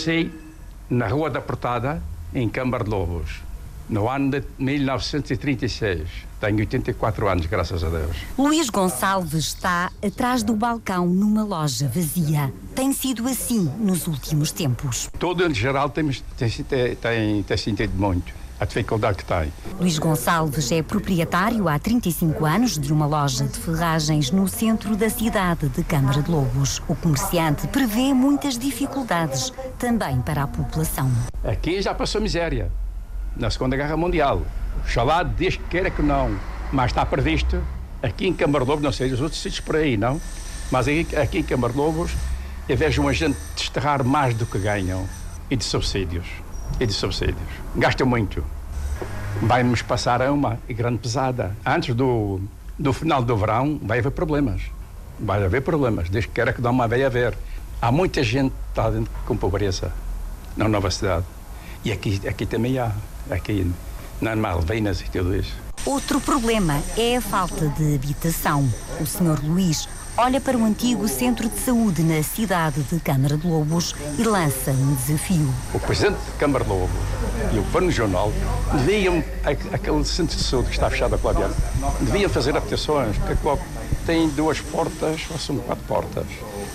comecei na Rua da Portada, em Câmara de Lobos, no ano de 1936. Tenho 84 anos, graças a Deus. Luís Gonçalves está atrás do balcão numa loja vazia. Tem sido assim nos últimos tempos. Todo em geral tem, tem, tem, tem sentido muito a dificuldade que tem. Luís Gonçalves é proprietário há 35 anos de uma loja de ferragens no centro da cidade de Câmara de Lobos. O comerciante prevê muitas dificuldades também para a população. Aqui já passou miséria na Segunda Guerra Mundial. Oxalá desde que queira que não, mas está previsto aqui em Câmara de Lobos, não sei, os outros sítios por aí, não? Mas aqui, aqui em Câmara de Lobos eu vejo uma gente desterrar mais do que ganham e de subsídios. E de subsídios. Gastam muito. Vai-nos passar a uma grande pesada. Antes do, do final do verão vai haver problemas. Vai haver problemas, desde que queira que não vai haver. Há muita gente que está com pobreza na nova cidade. E aqui, aqui também há. Aqui nas Malvinas e tudo isso. Outro problema é a falta de habitação. O Sr. Luís olha para o antigo centro de saúde na cidade de Câmara de Lobos e lança um desafio. O presidente de Câmara de Lobos e o Pano Jornal deviam, aquele centro de saúde que está fechado a Claviano, deviam fazer habitações, porque tem duas portas, ou são quatro portas.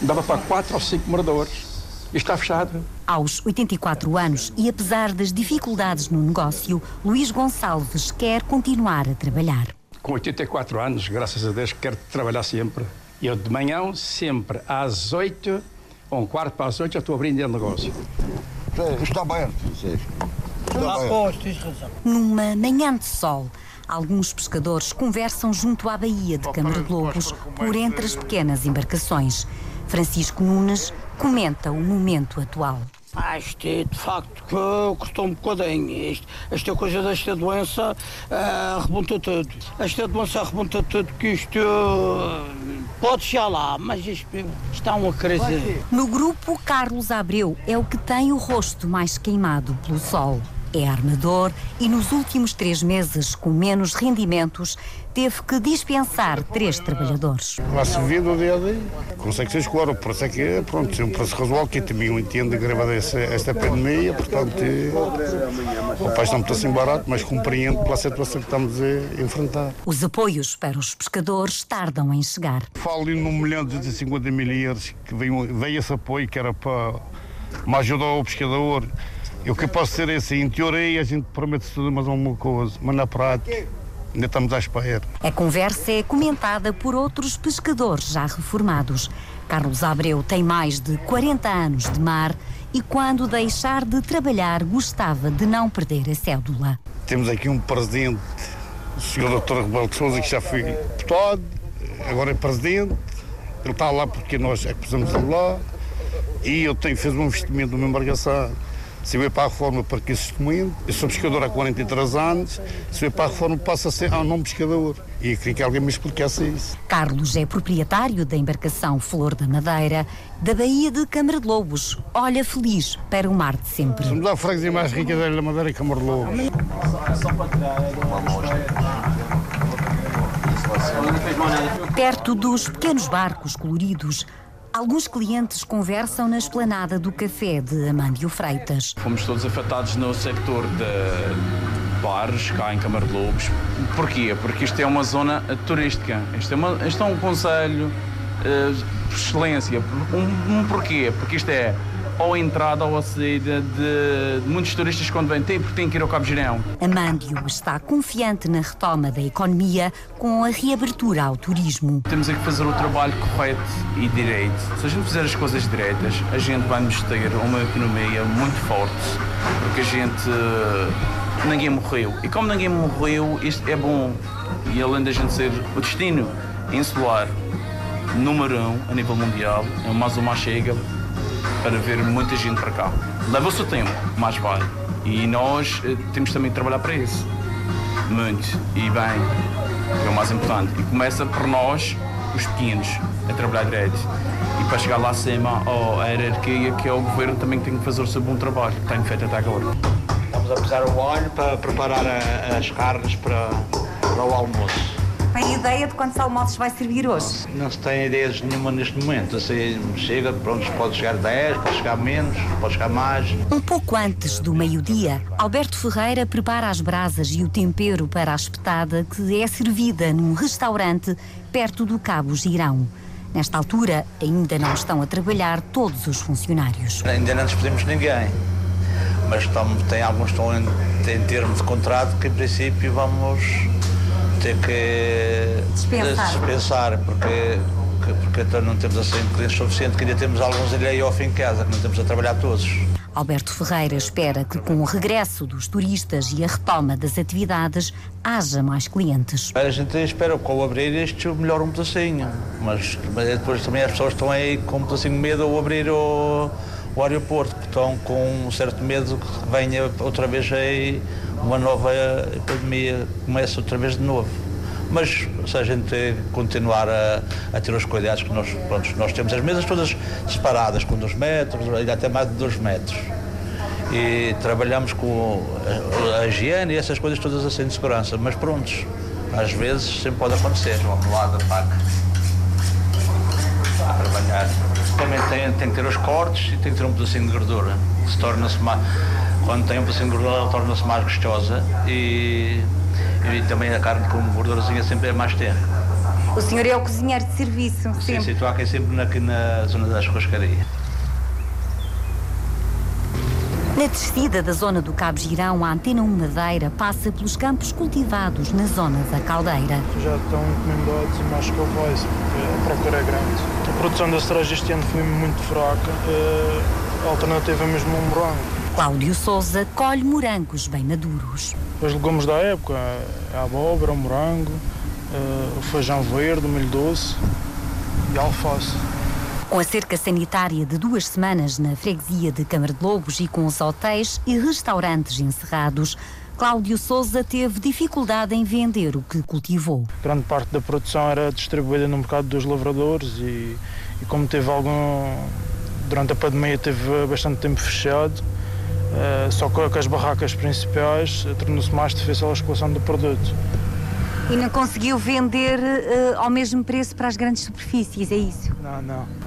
Dava para quatro ou cinco moradores está fechado. Aos 84 anos e apesar das dificuldades no negócio, Luís Gonçalves quer continuar a trabalhar. Com 84 anos, graças a Deus, quero trabalhar sempre. Eu de manhã, sempre às 8, ou um quarto para as 8, já estou abrindo o negócio. Está aberto. Está razão. Numa manhã de sol, alguns pescadores conversam junto à Baía de Câmara de Lobos por entre as pequenas embarcações. Francisco Nunes comenta o momento atual. Ah, isto é de facto que custou um bocadinho. Isto, esta coisa desta doença uh, tudo. Esta doença arrebenta tudo, que isto uh, pode chegar lá, mas isto está uma crise. No grupo, Carlos Abreu é o que tem o rosto mais queimado pelo sol é armador e nos últimos três meses, com menos rendimentos, teve que dispensar três trabalhadores. Lá-se vendo o dia a dia, consegue ser escolar, por isso é que pronto, é um preço razoável, que também eu entendo a gravidez esta pandemia, portanto, o país está muito assim barato, mas compreendo pela situação que estamos a enfrentar. Os apoios para os pescadores tardam em chegar. Falo ali num milhão de 50 mil euros que veio, veio esse apoio que era para me ajudar ao pescador, eu que posso ser assim, em teoria a gente promete tudo, mas uma coisa, mas na prática ainda estamos à espera. A conversa é comentada por outros pescadores já reformados. Carlos Abreu tem mais de 40 anos de mar e quando deixar de trabalhar gostava de não perder a cédula. Temos aqui um presidente, o senhor Dr. Rebelo de Souza, que já foi deputado, agora é presidente. Ele está lá porque nós é que pusemos ele lá. E eu tenho, fez um investimento numa embarcação se vai para a reforma, para que esse documento? Eu sou pescador há 43 anos. Se vai para a reforma, passa a ser ao nome pescador. E queria que alguém me explicasse isso. Carlos é proprietário da embarcação Flor da Madeira, da Baía de Câmara de Lobos. Olha feliz para o mar de sempre. Vamos dar a freguesia mais rica da Madeira e Câmara de Lobos. Perto dos pequenos barcos coloridos, Alguns clientes conversam na esplanada do café de Amândio Freitas. Fomos todos afetados no sector de bares, cá em Câmara de Lobos. Porquê? Porque isto é uma zona turística. Isto é, uma, isto é um conselho uh, por excelência. Um, um porquê? Porque isto é ou a entrada ou a saída de, de muitos turistas quando vêm, tem, porque têm que ir ao Cabo Girão. Amândio está confiante na retoma da economia com a reabertura ao turismo. Temos é que fazer o trabalho correto e direito. Se a gente fizer as coisas direitas, a gente vai nos ter uma economia muito forte, porque a gente. ninguém morreu. E como ninguém morreu, isto é bom. E além da gente ser o destino insular número um a nível mundial, é mais uma chega para ver muita gente para cá. Leva o seu tempo, mais vale. E nós eh, temos também que trabalhar para isso. Muito. E bem, é o mais importante. E começa por nós, os pequenos, a trabalhar direito. E para chegar lá acima, a hierarquia, que é o governo, também tem que fazer o seu bom trabalho, que tem feito até agora. Estamos a pesar o óleo para preparar a, as carnes para, para o almoço. Tem ideia de quantos almoços vai servir hoje? Não se tem ideias nenhuma neste momento. Assim, chega, pronto, pode chegar 10, pode chegar menos, pode chegar mais. Um pouco antes do meio-dia, Alberto Ferreira prepara as brasas e o tempero para a espetada que é servida num restaurante perto do Cabo Girão. Nesta altura, ainda não estão a trabalhar todos os funcionários. Ainda não despedimos ninguém, mas estamos, tem alguns estão em, em termos de contrato que, em princípio, vamos ter que dispensar, dispensar porque, porque então não temos assim clientes suficientes, que ainda temos alguns ali off em casa, que não temos a trabalhar todos. Alberto Ferreira espera que, com o regresso dos turistas e a retoma das atividades, haja mais clientes. A gente espera que ao abrir isto melhore um pedacinho, mas, mas depois também as pessoas estão aí com um pedacinho de medo ao abrir o, o aeroporto, que estão com um certo medo que venha outra vez aí uma nova epidemia, comece outra vez de novo. Mas se a gente continuar a, a ter os cuidados que nós, pronto, nós temos as mesas todas separadas, com 2 metros, ainda até mais de 2 metros. E trabalhamos com a, a higiene e essas coisas todas assim de segurança. Mas prontos, às vezes sempre pode acontecer. Vamos lá da PAC a trabalhar. Também tem, tem que ter os cortes e tem que ter um pedacinho de gordura. Se torna-se mais, quando tem um pedacinho de gordura, ela torna-se mais gostosa e e também a carne com gordurazinha sempre é mais terra. O senhor é o cozinheiro de serviço, sim. Sim, sim estou aqui sempre aqui na zona da churrascaria. Na descida da zona do Cabo Girão, a Antena 1 Madeira passa pelos campos cultivados na zona da Caldeira. Já estão encomendados e mais calvais, porque a procura é grande. A produção da cereja este ano foi muito fraca, eh, a alternativa é mesmo um morango. Cláudio Souza colhe morangos bem maduros. Os legumes da época, a abóbora, o morango, o feijão verde, o milho doce e a alface. Com a cerca sanitária de duas semanas na freguesia de Câmara de Lobos e com os hotéis e restaurantes encerrados, Cláudio Souza teve dificuldade em vender o que cultivou. Grande parte da produção era distribuída no mercado dos lavradores e, e como teve algum. Durante a pandemia teve bastante tempo fechado, Uh, só que as barracas principais uh, tornou-se mais difícil a escoação do produto. E não conseguiu vender uh, ao mesmo preço para as grandes superfícies, é isso? Não, não.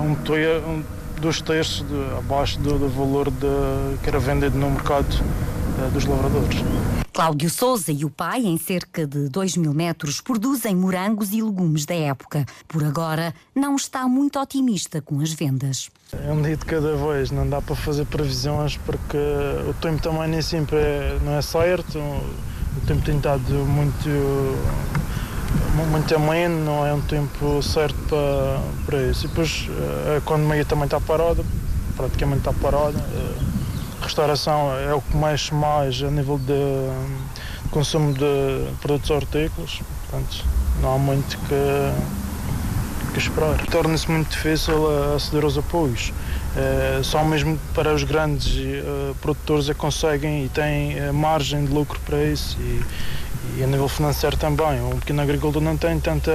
Um, um dois terços de, abaixo do, do valor de, que era vendido no mercado dos lavradores. Cláudio Souza e o pai, em cerca de 2 mil metros, produzem morangos e legumes da época. Por agora, não está muito otimista com as vendas. É um dia de cada vez, não dá para fazer previsões porque o tempo também nem sempre é, não é certo. O tempo tem estado muito, muito ameno, não é um tempo certo para, para isso. E depois a economia também está parada, praticamente está parada restauração é o que mexe mais a nível de consumo de produtos hortícolas, portanto não há muito que, que esperar. Torna-se muito difícil aceder aos apoios. Só mesmo para os grandes uh, produtores é que conseguem e têm uh, margem de lucro para isso e, e, a nível financeiro também. Um pequeno agricultor não tem tanta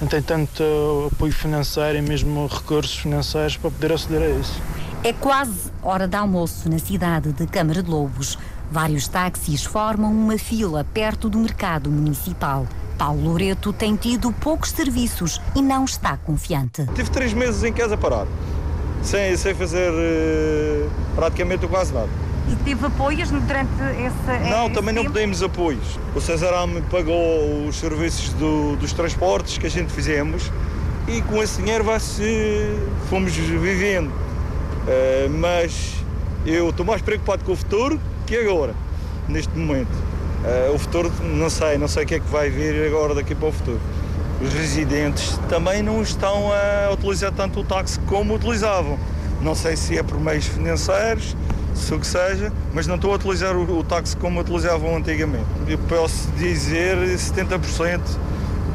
não tem tanto apoio financeiro e mesmo recursos financeiros para poder aceder a isso. É quase hora de almoço na cidade de Câmara de Lobos. Vários táxis formam uma fila perto do mercado municipal. Paulo Loreto tem tido poucos serviços e não está confiante. Tive três meses em casa parado, sem, sem fazer uh, praticamente quase nada. E teve apoios durante essa. Não, também não pedimos apoios. O Cesar me pagou os serviços do, dos transportes que a gente fizemos e com esse dinheiro vai-se. fomos vivendo. Uh, mas eu estou mais preocupado com o futuro que agora, neste momento. Uh, o futuro, não sei, não sei o que é que vai vir agora daqui para o futuro. Os residentes também não estão a utilizar tanto o táxi como utilizavam. Não sei se é por meios financeiros, se o que seja, mas não estou a utilizar o, o táxi como utilizavam antigamente. Eu posso dizer 70%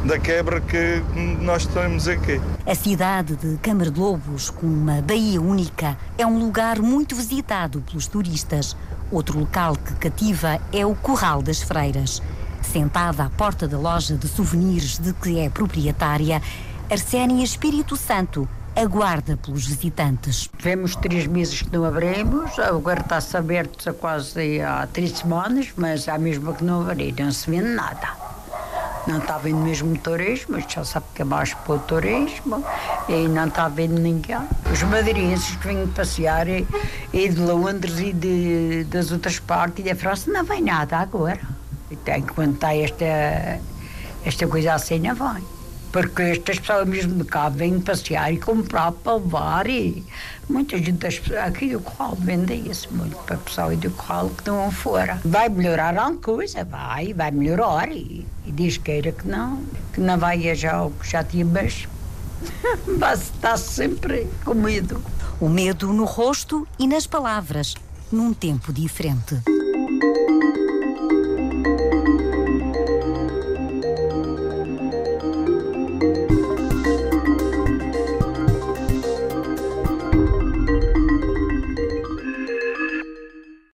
da quebra que nós temos aqui. A cidade de Câmara de Lobos, com uma baía única, é um lugar muito visitado pelos turistas. Outro local que cativa é o Corral das Freiras. Sentada à porta da loja de souvenirs de que é proprietária, Arsénia Espírito Santo aguarda pelos visitantes. Tivemos três meses que não abrimos, agora está-se aberto há quase há três semanas, mas há mesmo que não abrir, não se vende nada Não está vendo mesmo turismo, já sabe que é mais para o turismo e não está vendo ninguém. Os madeirenses que vêm passear e, e de Londres e de, das outras partes e da França não vem nada agora. Enquanto está esta, esta coisa assim, não vai. Porque estas pessoas mesmo de cá vêm passear e comprar para levar e muita gente aqui do Corral vende isso muito para pessoal do Corral que não fora. Vai melhorar alguma coisa, vai, vai melhorar e, e diz queira que não, que não vai já o que já tinha, mas estar sempre com medo. O medo no rosto e nas palavras, num tempo diferente.